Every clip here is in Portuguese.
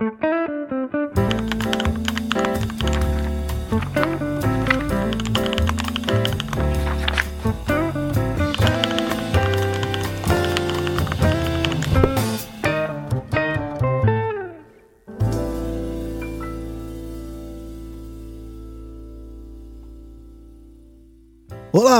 Olá,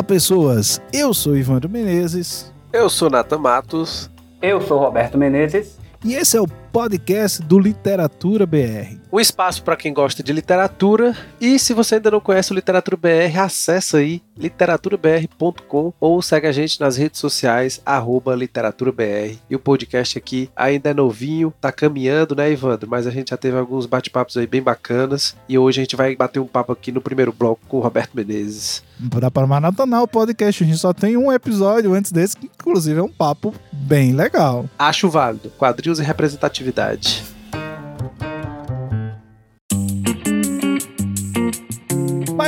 pessoas! Eu sou Ivandro Menezes. Eu sou Nathan Matos. Eu sou Roberto Menezes. E esse é o podcast do Literatura BR. Um espaço para quem gosta de literatura. E se você ainda não conhece o Literatura BR, acessa aí literaturabr.com ou segue a gente nas redes sociais, arroba literaturabr. E o podcast aqui ainda é novinho, tá caminhando, né, Ivandro? Mas a gente já teve alguns bate-papos aí bem bacanas. E hoje a gente vai bater um papo aqui no primeiro bloco com o Roberto Menezes. Para para maratonar o podcast, a gente só tem um episódio antes desse, que inclusive é um papo bem legal. Acho válido. Quadrinhos e representatividade.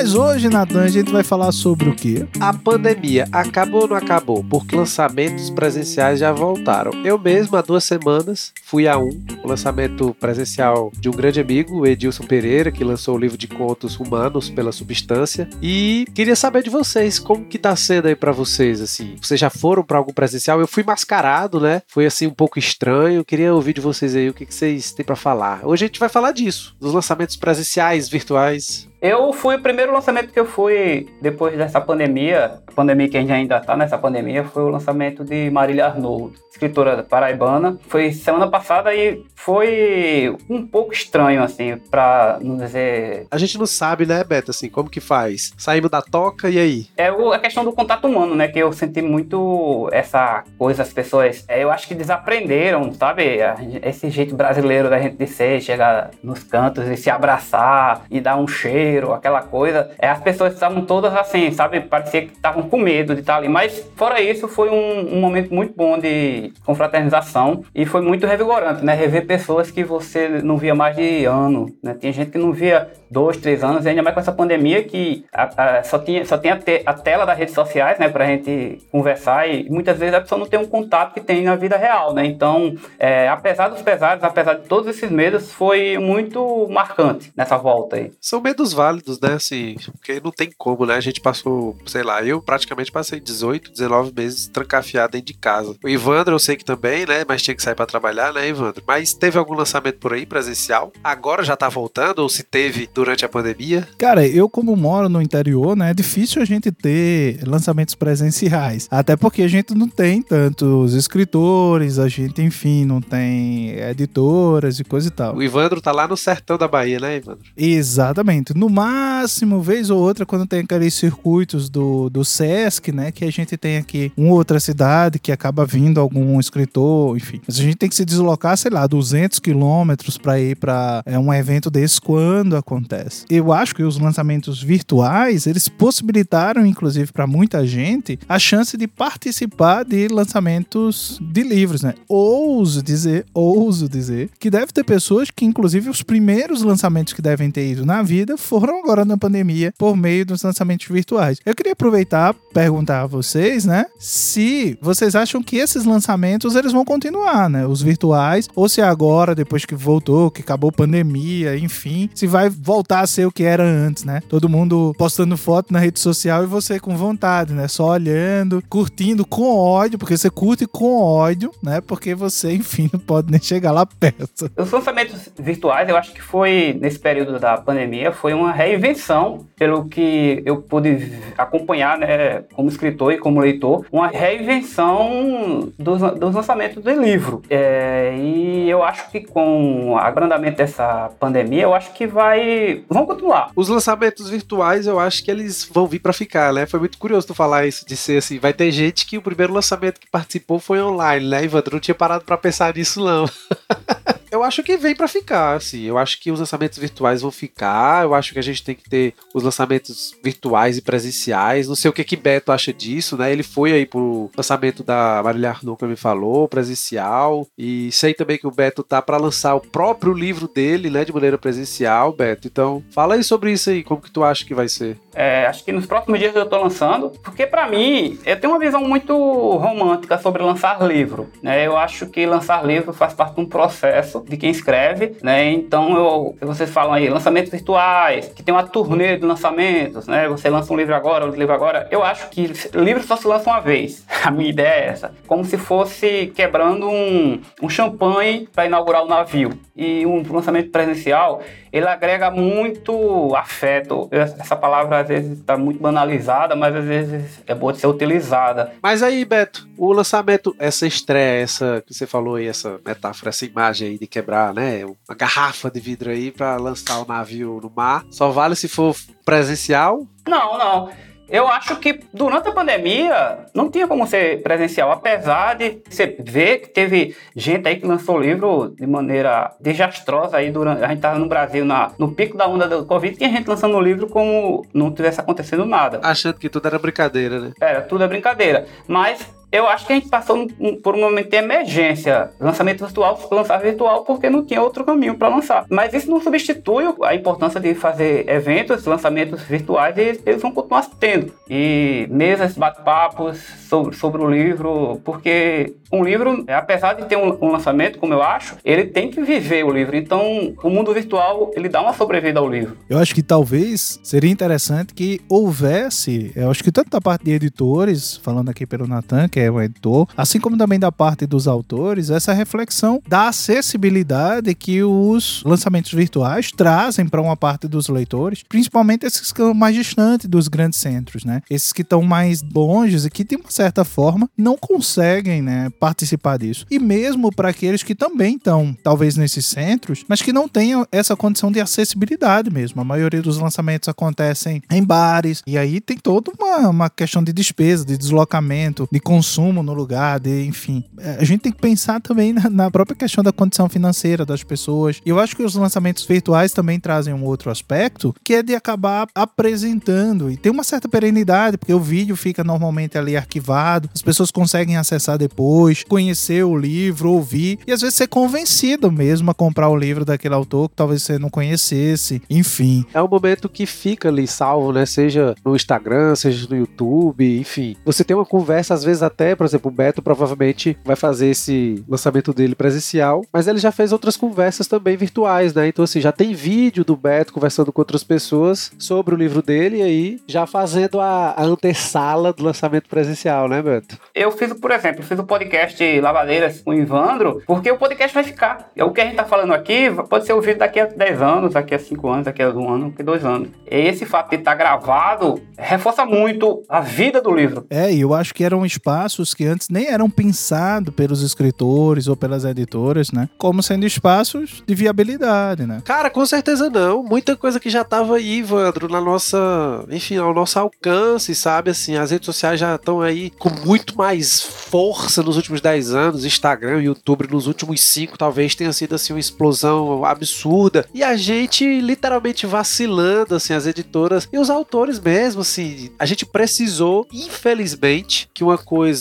Mas hoje, Natan, a gente vai falar sobre o quê? A pandemia acabou ou não acabou? Porque lançamentos presenciais já voltaram. Eu mesmo, há duas semanas, fui a um, lançamento presencial de um grande amigo, Edilson Pereira, que lançou o livro de contos Humanos pela Substância. E queria saber de vocês, como que tá sendo aí para vocês, assim? Vocês já foram para algum presencial? Eu fui mascarado, né? Foi assim um pouco estranho. Queria ouvir de vocês aí o que, que vocês têm para falar. Hoje a gente vai falar disso, dos lançamentos presenciais, virtuais. Eu fui o primeiro lançamento que eu fui depois dessa pandemia, a pandemia que a gente ainda está nessa pandemia, foi o lançamento de Marília Arnold, escritora paraibana. Foi semana passada e foi um pouco estranho, assim, pra não dizer. A gente não sabe, né, Beto, assim, como que faz? Saímos da toca e aí? É a questão do contato humano, né? Que eu senti muito essa coisa, as pessoas, é, eu acho que desaprenderam, sabe? Esse jeito brasileiro da gente de ser, chegar nos cantos e se abraçar e dar um cheiro aquela coisa. É, as pessoas estavam todas assim, sabe? Parecia que estavam com medo de estar ali. Mas, fora isso, foi um, um, momento muito bom de confraternização e foi muito revigorante, né? Rever pessoas que você não via mais de ano, né? Tinha gente que não via dois, três anos, e ainda mais com essa pandemia que a, a, só tinha, só tinha te, a tela das redes sociais, né? Pra gente conversar e muitas vezes a pessoa não tem um contato que tem na vida real, né? Então, é, apesar dos pesares, apesar de todos esses medos, foi muito marcante nessa volta aí. São medos válidos, né? Assim, porque não tem como, né? A gente passou, sei lá, eu praticamente passei 18, 19 meses trancafiado dentro de casa. O Ivandro eu sei que também, né? Mas tinha que sair para trabalhar, né, Ivandro? Mas teve algum lançamento por aí presencial? Agora já tá voltando? Ou se teve durante a pandemia? Cara, eu como moro no interior, né? É difícil a gente ter lançamentos presenciais. Até porque a gente não tem tantos escritores, a gente, enfim, não tem editoras e coisa e tal. O Ivandro tá lá no sertão da Bahia, né, Ivandro? Exatamente. No máximo, vez ou outra, quando tem aqueles circuitos do, do Sesc, né? Que a gente tem aqui uma outra cidade que acaba vindo algum escritor, enfim. Mas a gente tem que se deslocar, sei lá, 200 quilômetros para ir para é, um evento desse quando acontece. Eu acho que os lançamentos virtuais, eles possibilitaram, inclusive, para muita gente, a chance de participar de lançamentos de livros, né? Ouso dizer, ouso dizer, que deve ter pessoas que, inclusive, os primeiros lançamentos que devem ter ido na vida foram agora na pandemia por meio dos lançamentos virtuais. Eu queria aproveitar perguntar a vocês, né, se vocês acham que esses lançamentos eles vão continuar, né, os virtuais, ou se agora depois que voltou, que acabou a pandemia, enfim, se vai voltar a ser o que era antes, né? Todo mundo postando foto na rede social e você com vontade, né, só olhando, curtindo com ódio, porque você curte com ódio, né? Porque você, enfim, não pode nem chegar lá perto. Os lançamentos virtuais, eu acho que foi nesse período da pandemia, foi uma reinvenção, pelo que eu pude acompanhar, né, como escritor e como leitor, uma reinvenção dos, dos lançamentos do livro. É, e eu acho que com o agrandamento dessa pandemia, eu acho que vai. vão continuar. Os lançamentos virtuais, eu acho que eles vão vir para ficar, né? Foi muito curioso tu falar isso, de ser assim. Vai ter gente que o primeiro lançamento que participou foi online, né, Evandro? Não tinha parado para pensar nisso, não. eu acho que vem para ficar, assim. Eu acho que os lançamentos virtuais vão ficar. Eu acho que a gente tem que ter os lançamentos virtuais e presenciais. Não sei o que que Beto acha disso, né? Ele foi aí pro lançamento da Marília Arnaud que me falou, presencial. E sei também que o Beto tá para lançar o próprio livro dele, né, de maneira presencial, Beto. Então, fala aí sobre isso aí, como que tu acha que vai ser? É, acho que nos próximos dias eu estou lançando, porque para mim eu tenho uma visão muito romântica sobre lançar livro. Né? Eu acho que lançar livro faz parte de um processo de quem escreve, né? Então eu, vocês falam aí lançamentos virtuais, que tem uma turnê de lançamentos, né? Você lança um livro agora, outro livro agora. Eu acho que livro só se lança uma vez. A minha ideia é essa, como se fosse quebrando um, um champanhe para inaugurar o navio. E um lançamento presencial, ele agrega muito afeto. Essa palavra às vezes está muito banalizada, mas às vezes é boa de ser utilizada. Mas aí, Beto, o lançamento, essa estreia, essa que você falou aí, essa metáfora, essa imagem aí de quebrar, né, uma garrafa de vidro aí para lançar o navio no mar, só vale se for presencial? Não, não. Eu acho que durante a pandemia não tinha como ser presencial, apesar de você ver que teve gente aí que lançou livro de maneira desastrosa aí durante. A gente estava no Brasil na, no pico da onda do Covid, tinha gente lançando livro como não tivesse acontecendo nada. Achando que tudo era brincadeira, né? Era, tudo é brincadeira. Mas eu acho que a gente passou por um momento de emergência. Lançamento virtual, lançar virtual porque não tinha outro caminho para lançar. Mas isso não substitui a importância de fazer eventos, lançamentos virtuais, e eles vão continuar tendo. E mesas, bate-papos sobre, sobre o livro, porque um livro, apesar de ter um, um, lançamento, como eu acho, ele tem que viver o livro. Então, o mundo virtual, ele dá uma sobrevida ao livro. Eu acho que talvez seria interessante que houvesse, eu acho que tanto da parte de editores, falando aqui pelo Natan, que o editor, assim como também da parte dos autores, essa reflexão da acessibilidade que os lançamentos virtuais trazem para uma parte dos leitores, principalmente esses que estão mais distantes dos grandes centros, né? Esses que estão mais longe e que, de uma certa forma, não conseguem, né, participar disso. E mesmo para aqueles que também estão, talvez, nesses centros, mas que não tenham essa condição de acessibilidade mesmo. A maioria dos lançamentos acontecem em bares, e aí tem toda uma, uma questão de despesa, de deslocamento, de consumo no lugar, de, enfim. É, a gente tem que pensar também na, na própria questão da condição financeira das pessoas. E eu acho que os lançamentos virtuais também trazem um outro aspecto, que é de acabar apresentando, e tem uma certa perenidade, porque o vídeo fica normalmente ali arquivado, as pessoas conseguem acessar depois conhecer o livro, ouvir e às vezes ser convencido mesmo a comprar o livro daquele autor que talvez você não conhecesse, enfim. É um momento que fica ali salvo, né? Seja no Instagram, seja no YouTube, enfim. Você tem uma conversa, às vezes até, por exemplo, o Beto provavelmente vai fazer esse lançamento dele presencial, mas ele já fez outras conversas também virtuais, né? Então, assim, já tem vídeo do Beto conversando com outras pessoas sobre o livro dele e aí já fazendo a, a antessala do lançamento presencial, né, Beto? Eu fiz, por exemplo, fiz o um podcast Lavadeiras com o Ivandro, porque o podcast vai ficar. O que a gente tá falando aqui pode ser ouvido daqui a 10 anos, daqui a 5 anos, daqui a um ano, daqui a 2 anos. E esse fato de estar tá gravado reforça muito a vida do livro. É, e eu acho que eram espaços que antes nem eram pensados pelos escritores ou pelas editoras, né? Como sendo espaços de viabilidade, né? Cara, com certeza não. Muita coisa que já tava aí, Ivandro, na nossa, enfim, ao nosso alcance, sabe? Assim, as redes sociais já estão aí com muito mais força nos últimos últimos 10 anos, Instagram YouTube nos últimos 5 talvez tenha sido assim uma explosão absurda. E a gente literalmente vacilando, assim, as editoras e os autores mesmo, assim. A gente precisou, infelizmente, que uma coisa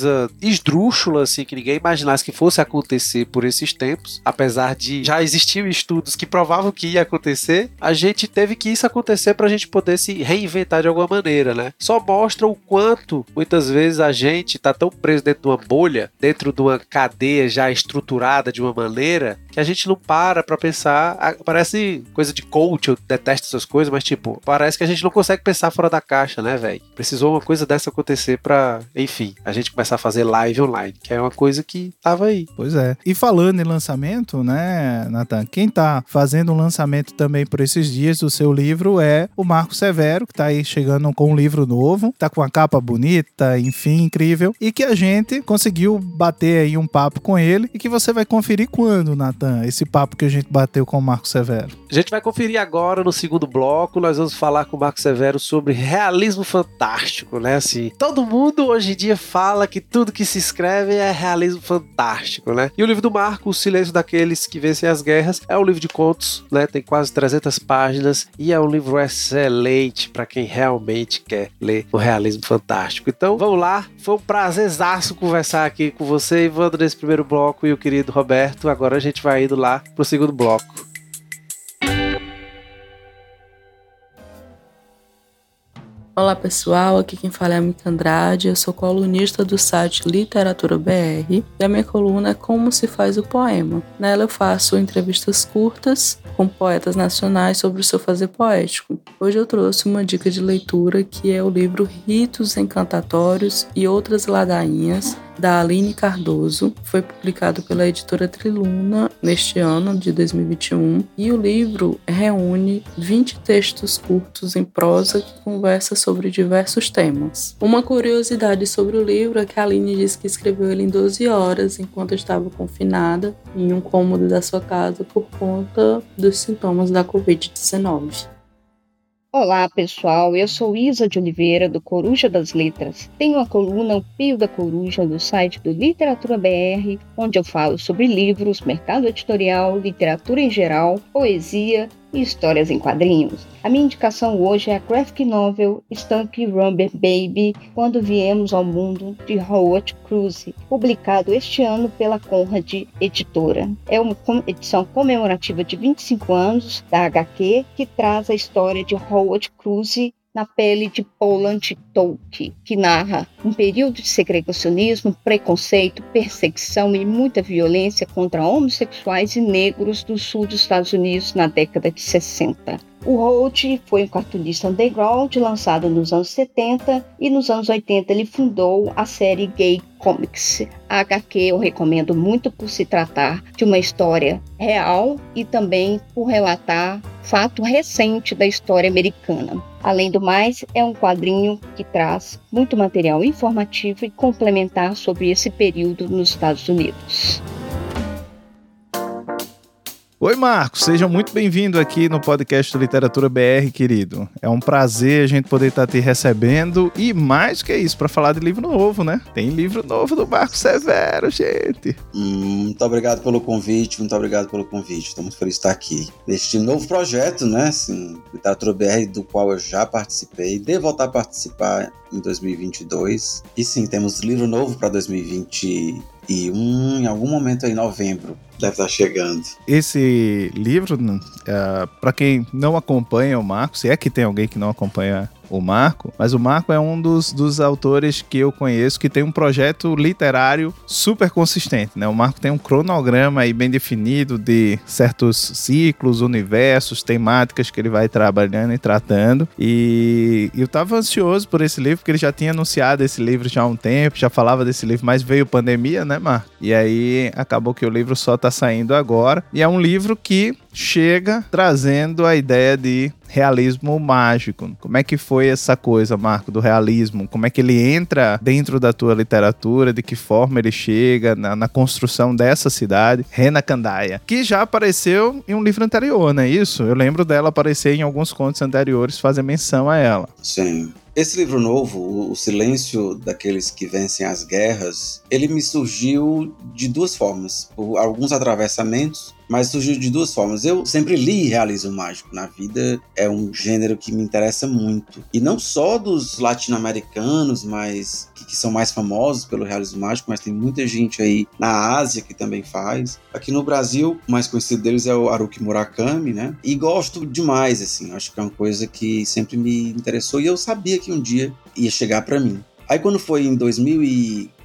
esdrúxula, assim, que ninguém imaginasse que fosse acontecer por esses tempos, apesar de já existiam estudos que provavam que ia acontecer, a gente teve que isso acontecer para a gente poder se reinventar de alguma maneira, né? Só mostra o quanto muitas vezes a gente tá tão preso dentro de uma bolha, dentro de uma cadeia já estruturada de uma maneira que a gente não para pra pensar. Parece coisa de coach, eu detesto essas coisas, mas tipo, parece que a gente não consegue pensar fora da caixa, né, velho? Precisou uma coisa dessa acontecer pra, enfim, a gente começar a fazer live online, que é uma coisa que tava aí. Pois é. E falando em lançamento, né, Nathan, quem tá fazendo um lançamento também por esses dias do seu livro é o Marco Severo, que tá aí chegando com um livro novo, tá com a capa bonita, enfim, incrível, e que a gente conseguiu bater aí um papo com ele e que você vai conferir quando, Natan, esse papo que a gente bateu com o Marco Severo. A gente vai conferir agora no segundo bloco, nós vamos falar com o Marco Severo sobre realismo fantástico, né? Assim, todo mundo hoje em dia fala que tudo que se escreve é realismo fantástico, né? E o livro do Marco, O Silêncio daqueles que vencem as guerras, é um livro de contos, né? Tem quase 300 páginas e é um livro excelente para quem realmente quer ler o realismo fantástico. Então, vamos lá, foi um prazerzaço conversar aqui com você, Ivandro, nesse primeiro bloco e o querido Roberto. Agora a gente vai indo lá pro segundo bloco. Olá pessoal, aqui quem fala é a Mika Andrade, eu sou colunista do site Literatura BR e a minha coluna é Como se faz o poema. Nela eu faço entrevistas curtas com poetas nacionais sobre o seu fazer poético. Hoje eu trouxe uma dica de leitura que é o livro Ritos Encantatórios e Outras Ladainhas, da Aline Cardoso. Foi publicado pela editora Triluna neste ano de 2021 e o livro reúne 20 textos curtos em prosa que conversa sobre diversos temas. Uma curiosidade sobre o livro é que a Aline diz que escreveu ele em 12 horas enquanto estava confinada em um cômodo da sua casa por conta dos sintomas da Covid-19. Olá, pessoal. Eu sou Isa de Oliveira, do Coruja das Letras. Tenho a coluna O Pio da Coruja no site do Literatura BR, onde eu falo sobre livros, mercado editorial, literatura em geral, poesia e histórias em quadrinhos. A minha indicação hoje é a graphic novel Stamp Rubber Baby, Quando Viemos ao Mundo, de Howard Cruz, publicado este ano pela Conrad Editora. É uma edição comemorativa de 25 anos da HQ, que traz a história de Howard Cruz na pele de Poland Tolkien, que narra um período de segregacionismo, preconceito, perseguição e muita violência contra homossexuais e negros do sul dos Estados Unidos na década de 60. O Holt foi um cartunista underground lançado nos anos 70 e nos anos 80 ele fundou a série Gay Comics. A HQ eu recomendo muito por se tratar de uma história real e também por relatar fato recente da história americana. Além do mais, é um quadrinho que traz muito material informativo e complementar sobre esse período nos Estados Unidos. Oi, Marcos, seja muito bem-vindo aqui no podcast Literatura BR, querido. É um prazer a gente poder estar te recebendo e mais que isso, para falar de livro novo, né? Tem livro novo do Marcos Severo, gente. Hum, muito obrigado pelo convite, muito obrigado pelo convite. Estou muito feliz de estar aqui neste novo projeto, né? Assim, Literatura BR, do qual eu já participei, devo voltar a participar em 2022. E sim, temos livro novo para 2021, em algum momento em novembro deve estar chegando. Esse livro, uh, é, para quem não acompanha o Marco, se é que tem alguém que não acompanha o Marco, mas o Marco é um dos, dos autores que eu conheço que tem um projeto literário super consistente, né? O Marco tem um cronograma aí bem definido de certos ciclos, universos, temáticas que ele vai trabalhando e tratando. E eu tava ansioso por esse livro, porque ele já tinha anunciado esse livro já há um tempo, já falava desse livro, mas veio pandemia, né, Marco? E aí acabou que o livro só saindo agora. E é um livro que chega trazendo a ideia de realismo mágico. Como é que foi essa coisa, Marco, do realismo? Como é que ele entra dentro da tua literatura? De que forma ele chega na, na construção dessa cidade, Rena Candaia, que já apareceu em um livro anterior, não é isso? Eu lembro dela aparecer em alguns contos anteriores, fazer menção a ela. Sim. Esse livro novo, O Silêncio daqueles que vencem as guerras, ele me surgiu de duas formas, por alguns atravessamentos mas surgiu de duas formas. Eu sempre li realismo mágico na vida, é um gênero que me interessa muito. E não só dos latino-americanos, mas que, que, são mais famosos pelo realismo mágico, mas tem muita gente aí na Ásia que também faz. Aqui no Brasil, o mais conhecido deles é o Haruki Murakami, né? E gosto demais, assim, acho que é uma coisa que sempre me interessou e eu sabia que um dia ia chegar para mim. Aí quando foi em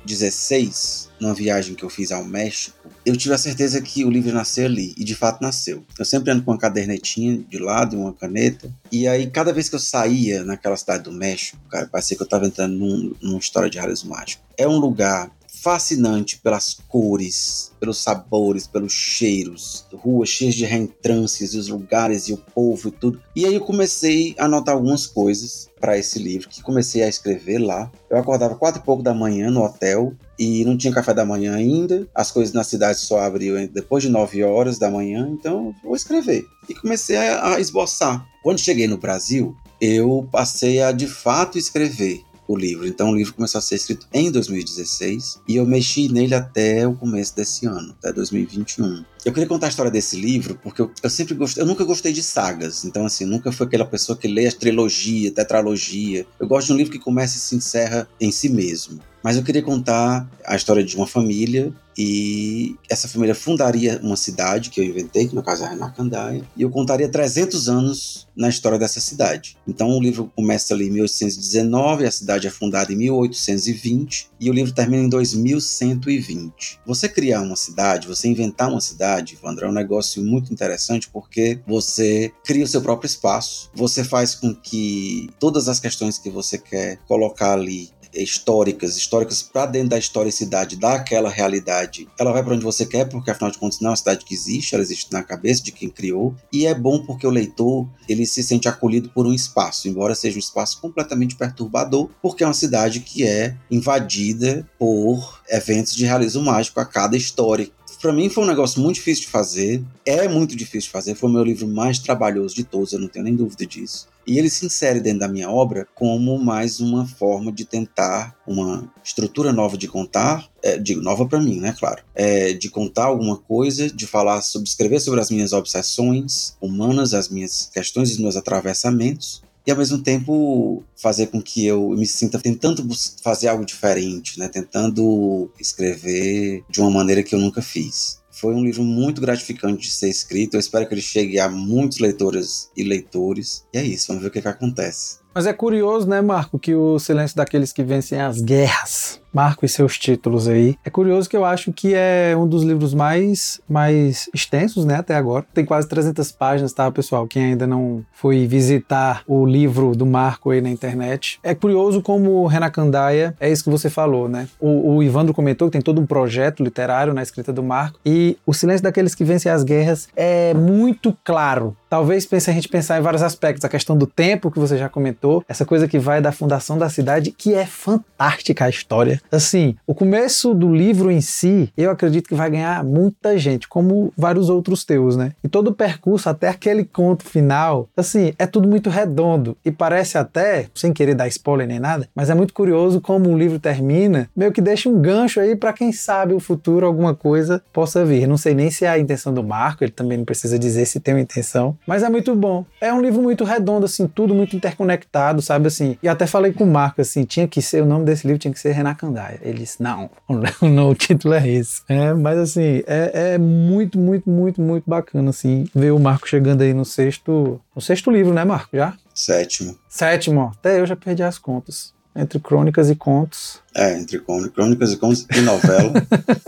2016, numa viagem que eu fiz ao México, eu tive a certeza que o livro nasceu ali, e de fato nasceu. Eu sempre ando com uma cadernetinha de lado e uma caneta, e aí cada vez que eu saía naquela cidade do México, cara, parecia que eu estava entrando num, numa história de realismo mágico. É um lugar fascinante pelas cores, pelos sabores, pelos cheiros, ruas cheias de reentrâncias e os lugares e o povo e tudo. E aí eu comecei a anotar algumas coisas para esse livro, que comecei a escrever lá. Eu acordava quatro e pouco da manhã no hotel e não tinha café da manhã ainda. As coisas na cidade só abriam depois de nove horas da manhã, então vou escrever. E comecei a, esboçar. Quando cheguei no Brasil, eu passei a de fato escrever o livro. Então o livro começou a ser escrito em 2016 e eu mexi nele até o começo desse ano, até 2021. Eu queria contar a história desse livro porque eu, eu sempre gostei, eu nunca gostei de sagas, então assim, nunca fui aquela pessoa que lê a trilogia, tetralogia. Eu gosto de um livro que começa e se encerra em si mesmo. Mas eu queria contar a história de uma família e essa família fundaria uma cidade que eu inventei, que no caso é Renacandaia, e eu contaria 300 anos na história dessa cidade. Então o livro começa ali em 1819, a cidade é fundada em 1820 e o livro termina em 2120. Você criar uma cidade, você inventar uma cidade, Vandra, é um negócio muito interessante porque você cria o seu próprio espaço, você faz com que todas as questões que você quer colocar ali históricas, históricas para dentro da historicidade daquela realidade, ela vai para onde você quer, porque afinal de contas não é uma cidade que existe, ela existe na cabeça de quem criou, e é bom porque o leitor ele se sente acolhido por um espaço, embora seja um espaço completamente perturbador, porque é uma cidade que é invadida por eventos de realismo mágico a cada história para mim foi um negócio muito difícil de fazer. É muito difícil de fazer. Foi o meu livro mais trabalhoso de todos, eu não tenho nem dúvida disso. E ele se insere dentro da minha obra como mais uma forma de tentar uma estrutura nova de contar, é, digo, nova para mim, né, claro, é, de contar alguma coisa, de falar sobre, escrever sobre as minhas obsessões humanas, as minhas questões, os meus atravessamentos, e ao mesmo tempo fazer com que eu me sinta tentando fazer algo diferente, né? Tentando escrever de uma maneira que eu nunca fiz. Foi um livro muito gratificante de ser escrito. Eu espero que ele chegue a muitos leitoras e leitores. E é isso, vamos ver o que, que acontece. Mas é curioso, né, Marco, que o silêncio daqueles que vencem as guerras Marco e seus títulos aí. É curioso que eu acho que é um dos livros mais, mais extensos, né, até agora. Tem quase 300 páginas, tá, pessoal? Quem ainda não foi visitar o livro do Marco aí na internet. É curioso como Renan Candaia, é isso que você falou, né? O, o Ivandro comentou que tem todo um projeto literário na escrita do Marco e o silêncio daqueles que vencem as guerras é muito claro. Talvez pense a gente pensar em vários aspectos, a questão do tempo que você já comentou, essa coisa que vai da fundação da cidade, que é fantástica a história Assim, o começo do livro em si, eu acredito que vai ganhar muita gente, como vários outros teus, né? E todo o percurso até aquele conto final, assim, é tudo muito redondo e parece até, sem querer dar spoiler nem nada, mas é muito curioso como o livro termina, meio que deixa um gancho aí para quem sabe o futuro alguma coisa possa vir. Não sei nem se é a intenção do Marco, ele também não precisa dizer se tem uma intenção, mas é muito bom. É um livro muito redondo, assim, tudo muito interconectado, sabe assim? E até falei com o Marco, assim, tinha que ser, o nome desse livro tinha que ser Renan Candaia. Ele disse, não, o título é esse. É, mas assim, é, é, muito, muito, muito, muito bacana, assim, ver o Marco chegando aí no sexto, no sexto livro, né, Marco, já? Sétimo. Sétimo, até eu já perdi as contas. Entre crônicas e contos. É, entre crônicas e contos e novela.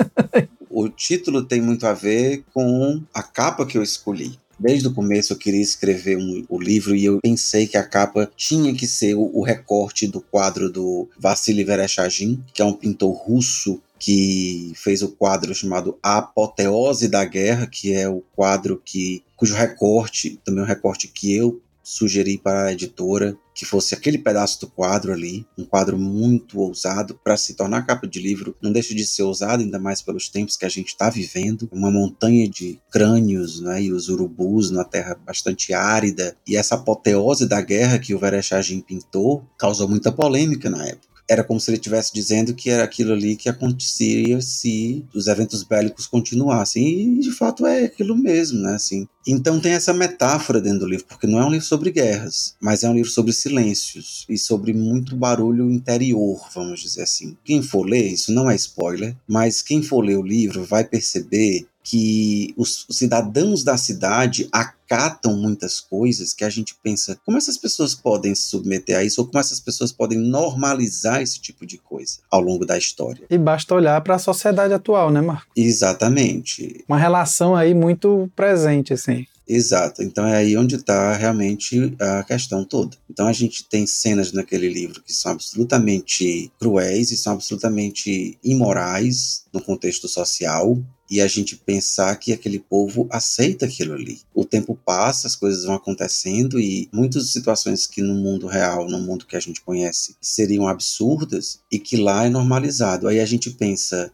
o título tem muito a ver com a capa que eu escolhi. Desde o começo eu queria escrever um, o livro e eu pensei que a capa tinha que ser o, o recorte do quadro do Vassili Vereshchagin, que é um pintor russo que fez o quadro chamado A Apoteose da Guerra, que é o quadro que cujo recorte, também um recorte que eu sugeri para a editora que fosse aquele pedaço do quadro ali, um quadro muito ousado para se tornar capa de livro, não deixa de ser ousado, ainda mais pelos tempos que a gente está vivendo, uma montanha de crânios, né, e os urubus numa terra bastante árida, e essa apoteose da guerra que o Vereshchagin pintou causou muita polêmica na época era como se ele estivesse dizendo que era aquilo ali que acontecia se os eventos bélicos continuassem. E de fato é aquilo mesmo, né? Assim. Então tem essa metáfora dentro do livro, porque não é um livro sobre guerras, mas é um livro sobre silêncios e sobre muito barulho interior, vamos dizer assim. Quem for ler, isso não é spoiler, mas quem for ler o livro vai perceber que os, cidadãos da cidade acatam muitas coisas que a gente pensa como essas pessoas podem se submeter a isso ou como essas pessoas podem normalizar esse tipo de coisa ao longo da história. E basta olhar para a sociedade atual, né, Marco? Exatamente. Uma relação aí muito presente, assim. Exato. Então é aí onde está realmente a questão toda. Então a gente tem cenas naquele livro que são absolutamente cruéis e são absolutamente imorais no contexto social e a gente pensar que aquele povo aceita aquilo ali. O tempo passa, as coisas vão acontecendo e muitas situações que no mundo real, no mundo que a gente conhece, seriam absurdas e que lá é normalizado. Aí a gente pensa,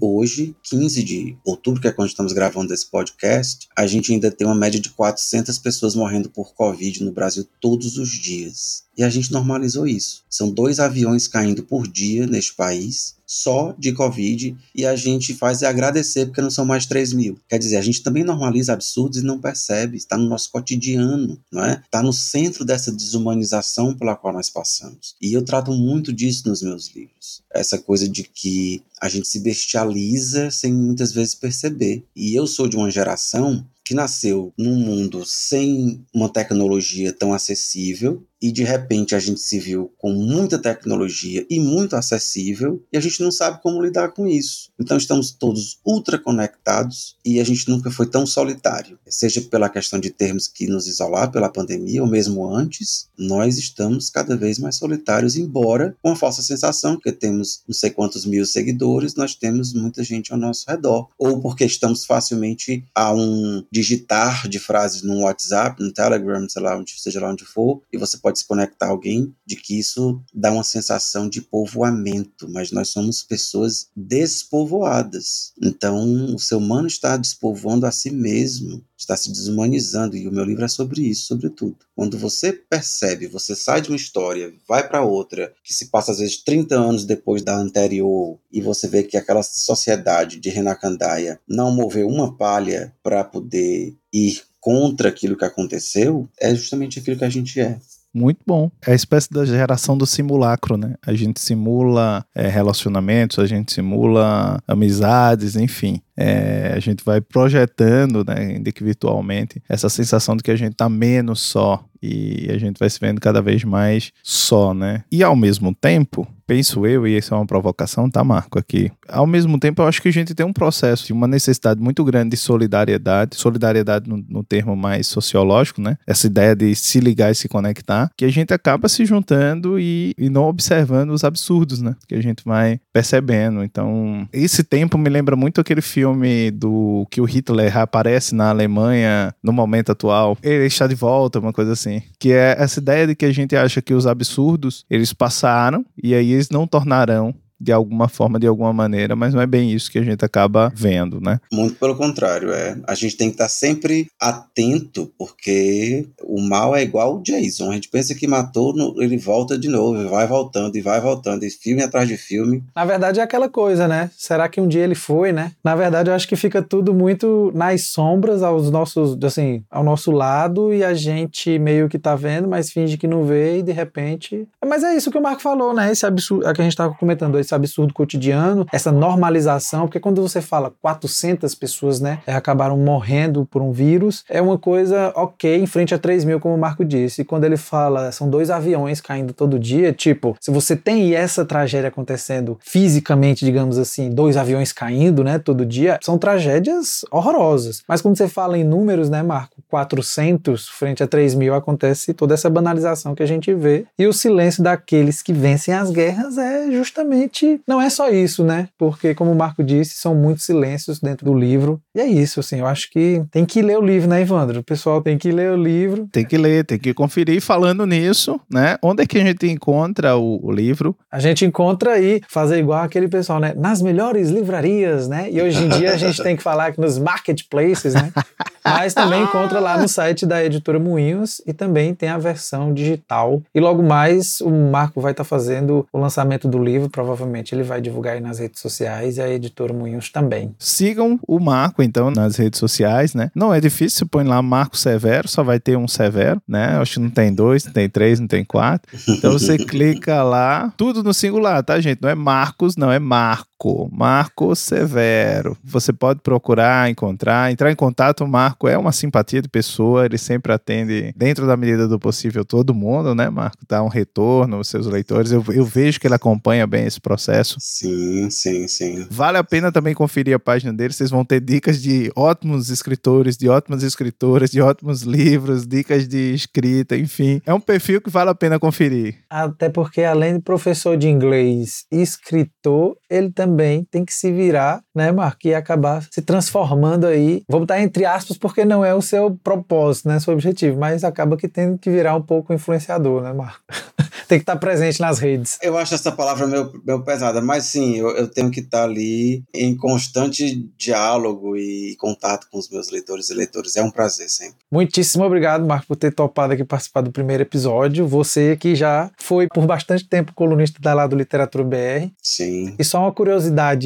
hoje, 15 de outubro, que é quando estamos gravando esse podcast, a gente ainda tem uma média de 400 pessoas morrendo por Covid no Brasil todos os dias. E a gente normalizou isso. São dois aviões caindo por dia neste país só de Covid e a gente faz é agradecer porque não são mais 3 mil. Quer dizer, a gente também normaliza absurdos e não percebe, está no nosso cotidiano, não é? Está no centro dessa desumanização pela qual nós passamos. E eu trato muito disso nos meus livros. Essa coisa de que a gente se bestializa sem muitas vezes perceber. E eu sou de uma geração que nasceu num mundo sem uma tecnologia tão acessível e de repente a gente se viu com muita tecnologia e muito acessível e a gente não sabe como lidar com isso. Então estamos todos ultra conectados e a gente nunca foi tão solitário. Seja pela questão de termos que nos isolar pela pandemia ou mesmo antes, nós estamos cada vez mais solitários, embora com a falsa sensação que temos não sei quantos mil seguidores, nós temos muita gente ao nosso redor. Ou porque estamos facilmente a um digitar de frases no WhatsApp, no Telegram, sei lá, onde, seja lá onde for, e você pode se conectar a alguém, de que isso dá uma sensação de povoamento, mas nós somos pessoas despovoadas. Então, o ser humano está despovoando a si mesmo, está se desumanizando, e o meu livro é sobre isso, sobretudo. Quando você percebe, você sai de uma história, vai para outra, que se passa às vezes 30 anos depois da anterior, e você vê que aquela sociedade de Renacandaia não moveu uma palha para poder ir contra aquilo que aconteceu, é justamente aquilo que a gente é. Muito bom. É a espécie da geração do simulacro, né? A gente simula é, relacionamentos, a gente simula amizades, enfim. É, a gente vai projetando, né, ainda que virtualmente, essa sensação de que a gente tá menos só e a gente vai se vendo cada vez mais só, né? E ao mesmo tempo, penso eu, e isso é uma provocação, tá, Marco, aqui. Ao mesmo tempo, eu acho que a gente tem um processo de uma necessidade muito grande de solidariedade, solidariedade no, no termo mais sociológico, né? Essa ideia de se ligar e se conectar, que a gente acaba se juntando e, e não observando os absurdos, né? Que a gente vai percebendo. Então, esse tempo me lembra muito aquele filme do que o Hitler aparece na Alemanha no momento atual. Ele está de volta, uma coisa assim. Que é essa ideia de que a gente acha que os absurdos, eles passaram e aí eles não tornarão de alguma forma, de alguma maneira, mas não é bem isso que a gente acaba vendo, né? Muito pelo contrário, é. A gente tem que estar sempre atento, porque o mal é igual o Jason. A gente pensa que matou, ele volta de novo, e vai voltando, e vai voltando, e filme atrás de filme. Na verdade é aquela coisa, né? Será que um dia ele foi, né? Na verdade eu acho que fica tudo muito nas sombras aos nossos, assim, ao nosso lado, e a gente meio que tá vendo, mas finge que não vê, e de repente... Mas é isso que o Marco falou, né? Esse absurdo, é que a gente tava comentando, esse absurdo cotidiano, essa normalização, porque quando você fala 400 pessoas, né, acabaram morrendo por um vírus, é uma coisa ok em frente a 3 mil, como o Marco disse. E quando ele fala, são dois aviões caindo todo dia, tipo, se você tem essa tragédia acontecendo fisicamente, digamos assim, dois aviões caindo, né, todo dia, são tragédias horrorosas. Mas quando você fala em números, né, Marco, 400 frente a 3 mil, acontece toda essa banalização que a gente vê. E o silêncio daqueles que vencem as guerras é justamente não é só isso, né? Porque, como o Marco disse, são muitos silêncios dentro do livro. E é isso, assim, eu acho que tem que ler o livro, né, Evandro? O pessoal tem que ler o livro. Tem que ler, tem que conferir. Falando nisso, né? Onde é que a gente encontra o, o livro? A gente encontra aí, fazer igual aquele pessoal, né? Nas melhores livrarias, né? E hoje em dia a gente tem que falar que nos marketplaces, né? Mas também encontra lá no site da editora Moinhos e também tem a versão digital. E logo mais o Marco vai estar tá fazendo o lançamento do livro, provavelmente ele vai divulgar aí nas redes sociais e a editora Moinhos também. Sigam o Marco então nas redes sociais, né? Não é difícil, você põe lá Marco Severo, só vai ter um Severo, né? Acho que não tem dois, não tem três, não tem quatro. Então você clica lá, tudo no singular, tá, gente? Não é Marcos, não é Marco. Marco Severo. Você pode procurar, encontrar, entrar em contato. O Marco é uma simpatia de pessoa, ele sempre atende, dentro da medida do possível, todo mundo, né, Marco? Dá um retorno aos seus leitores. Eu, eu vejo que ele acompanha bem esse processo. Sim, sim, sim. Vale a pena também conferir a página dele, vocês vão ter dicas de ótimos escritores, de ótimas escritoras, de ótimos livros, dicas de escrita, enfim. É um perfil que vale a pena conferir. Até porque, além de professor de inglês e escritor, ele também também tem que se virar, né, Marco, e acabar se transformando aí. Vou botar entre aspas porque não é o seu propósito, né, seu objetivo, mas acaba que tem que virar um pouco influenciador, né, Marco? Tem que estar presente nas redes. Eu acho essa palavra meio, meio pesada, mas sim, eu, eu tenho que estar ali em constante diálogo e contato com os meus leitores e leitores. É um prazer sempre. Muitíssimo obrigado, Marco, por ter topado aqui participar do primeiro episódio. Você que já foi por bastante tempo colunista da lá do Literatura BR. Sim. E só uma curiosidade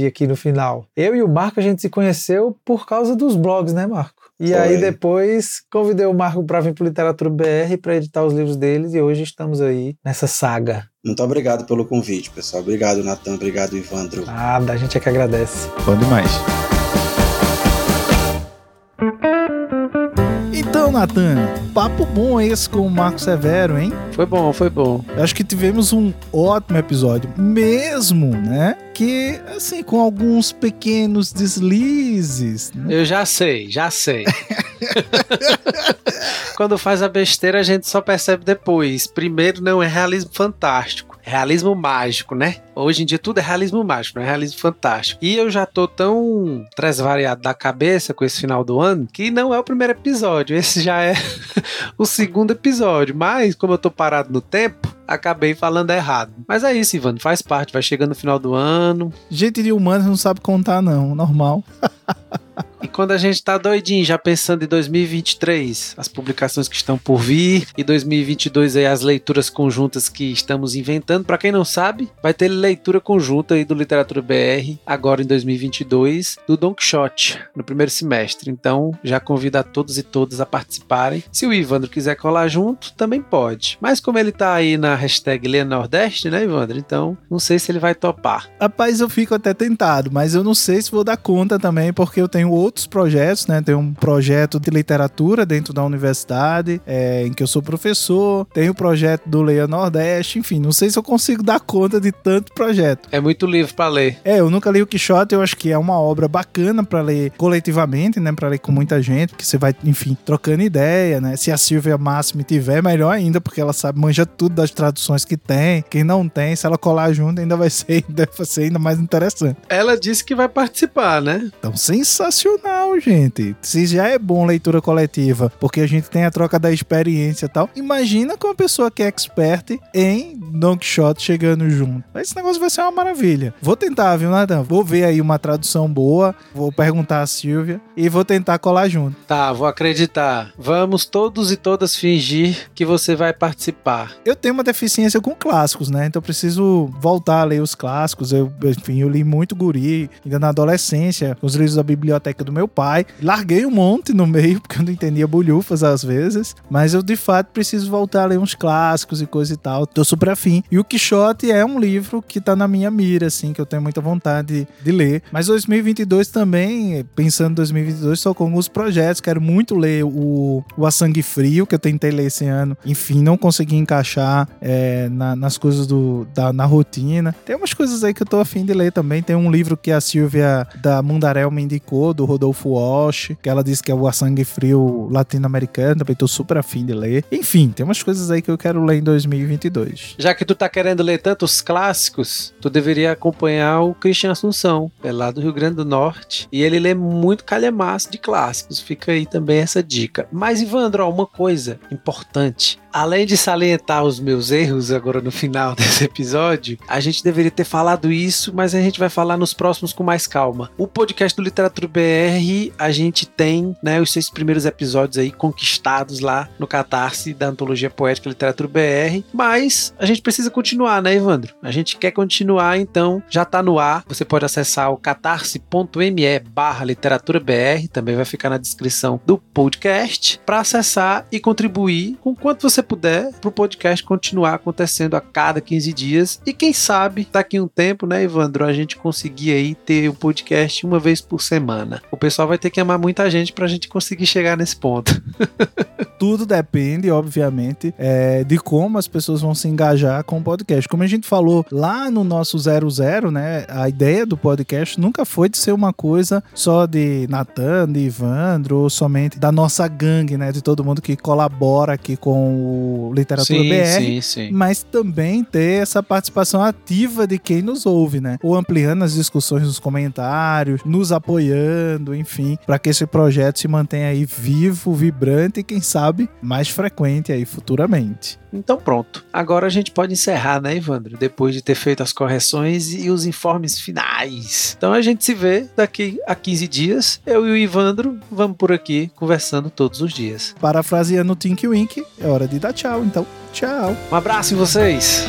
aqui no final. Eu e o Marco a gente se conheceu por causa dos blogs, né, Marco? E Foi. aí depois convidei o Marco para vir para Literatura BR para editar os livros deles e hoje estamos aí nessa saga. Muito obrigado pelo convite, pessoal. Obrigado, Natan. Obrigado, Ivandro. Nada, a gente é que agradece. Bom demais. Então, Natan, papo bom esse com o Marco Severo, hein? Foi bom, foi bom. Acho que tivemos um ótimo episódio, mesmo, né? Que, assim, com alguns pequenos deslizes. né? Eu já sei, já sei. Quando faz a besteira, a gente só percebe depois. Primeiro, não é realismo fantástico. É realismo mágico, né? Hoje em dia tudo é realismo mágico, não é realismo fantástico. E eu já tô tão transvariado da cabeça com esse final do ano que não é o primeiro episódio. Esse já é o segundo episódio. Mas, como eu tô parado no tempo, acabei falando errado. Mas é isso, Ivan, faz parte. Vai chegando no final do ano. Gente de humanos não sabe contar, não. Normal. E quando a gente tá doidinho, já pensando em 2023, as publicações que estão por vir, e 2022 aí as leituras conjuntas que estamos inventando. Pra quem não sabe, vai ter leitura conjunta aí do Literatura BR agora em 2022 do Don Quixote no primeiro semestre. Então, já convido a todos e todas a participarem. Se o Ivandro quiser colar junto, também pode. Mas como ele tá aí na hashtag Leia Nordeste, né, Ivandro? Então, não sei se ele vai topar. Rapaz, eu fico até tentado, mas eu não sei se vou dar conta também, porque eu tenho outros projetos, né? Tenho um projeto de literatura dentro da universidade, é, em que eu sou professor, tenho o projeto do Leia Nordeste, enfim, não sei se eu consigo dar conta de tanto projeto. É muito livro pra ler. É, eu nunca li o Quixote, eu acho que é uma obra bacana pra ler coletivamente, né? Pra ler com muita gente, porque você vai, enfim, trocando ideia, né? Se a Silvia Máximo tiver, melhor ainda, porque ela sabe, manja tudo das traduções que tem. Quem não tem, se ela colar junto, ainda vai ser, deve ser ainda mais interessante. Ela disse que vai participar, né? Então, sensacional, gente. Se já é bom leitura coletiva, porque a gente tem a troca da experiência e tal, imagina com uma pessoa que é expert em Don Quixote chegando junto. Esse negócio vai ser uma maravilha. Vou tentar, viu, Nathan? Vou ver aí uma tradução boa, vou perguntar a Silvia e vou tentar colar junto. Tá, vou acreditar. Vamos todos e todas fingir que você vai participar. Eu tenho uma deficiência com clássicos, né? Então eu preciso voltar a ler os clássicos. Eu, enfim, eu li muito guri, ainda na adolescência, os livros da biblioteca do meu pai. Larguei um monte no meio, porque eu não entendia bolhufas às vezes. Mas eu, de fato, preciso voltar a ler uns clássicos e coisa e tal. Tô super afim. E o Quixote é um livro que tá na minha mira, assim, que eu tenho muita vontade de ler. Mas 2022 também, pensando em 2022, só com alguns projetos. Quero muito ler o, o A Sangue Frio, que eu tentei ler esse ano. Enfim, não consegui encaixar é, na- nas coisas do, da, na rotina. Tem umas coisas aí que eu tô afim de ler também. Tem um livro que a Silvia da Mundarel me indicou, do Rodolfo Walsh, que ela disse que é o A Sangue Frio latino-americano. Também tô super afim de ler. Enfim, tem umas coisas aí que eu quero ler em 2022. Já que tu tá querendo ler tantos clássicos, tu deveria acompanhar o Christian Assunção, é lá do Rio Grande do Norte, e ele lê muito calhamaço de clássicos. Fica aí também essa dica. Mas, Ivandro, uma coisa importante. Além de salientar os meus erros agora no final desse episódio, a gente deveria ter falado isso, mas a gente vai falar nos próximos com mais calma. O podcast do Literatura BR, a gente tem né, os seis primeiros episódios aí conquistados lá no Catarse da Antologia Poética Literatura BR, mas a gente precisa continuar, né, Evandro? A gente quer continuar, então já tá no ar. Você pode acessar o catarse.me barra literatura BR, também vai ficar na descrição do podcast, para acessar e contribuir com quanto você puder para o podcast continuar acontecendo a cada 15 dias. E quem sabe, daqui um tempo, né, Evandro, a gente conseguir aí ter o podcast uma vez por semana. O pessoal vai ter que amar muita gente para a gente conseguir chegar nesse ponto. Tudo depende, obviamente, é, de como as pessoas vão se engajar com o podcast. Como a gente falou lá no nosso 00, né? A ideia do podcast nunca foi de ser uma coisa só de Natan, de Ivandro, ou somente da nossa gangue, né? De todo mundo que colabora aqui com o Literatura BR. sim, sim. Mas também ter essa participação ativa de quem nos ouve, né? Ou ampliando as discussões nos comentários, nos apoiando, enfim, para que esse projeto se mantenha aí vivo, vibrante e quem sabe mais frequente aí futuramente. Então pronto. Agora a gente pode pode encerrar, né, Evandro? Depois de ter feito as correções e os informes finais. Então a gente se vê daqui a 15 dias. Eu e o Ivandro vamos por aqui conversando todos os dias. Parafraseando o Tink Wink, é hora de dar tchau, então. Tchau. Um abraço em vocês.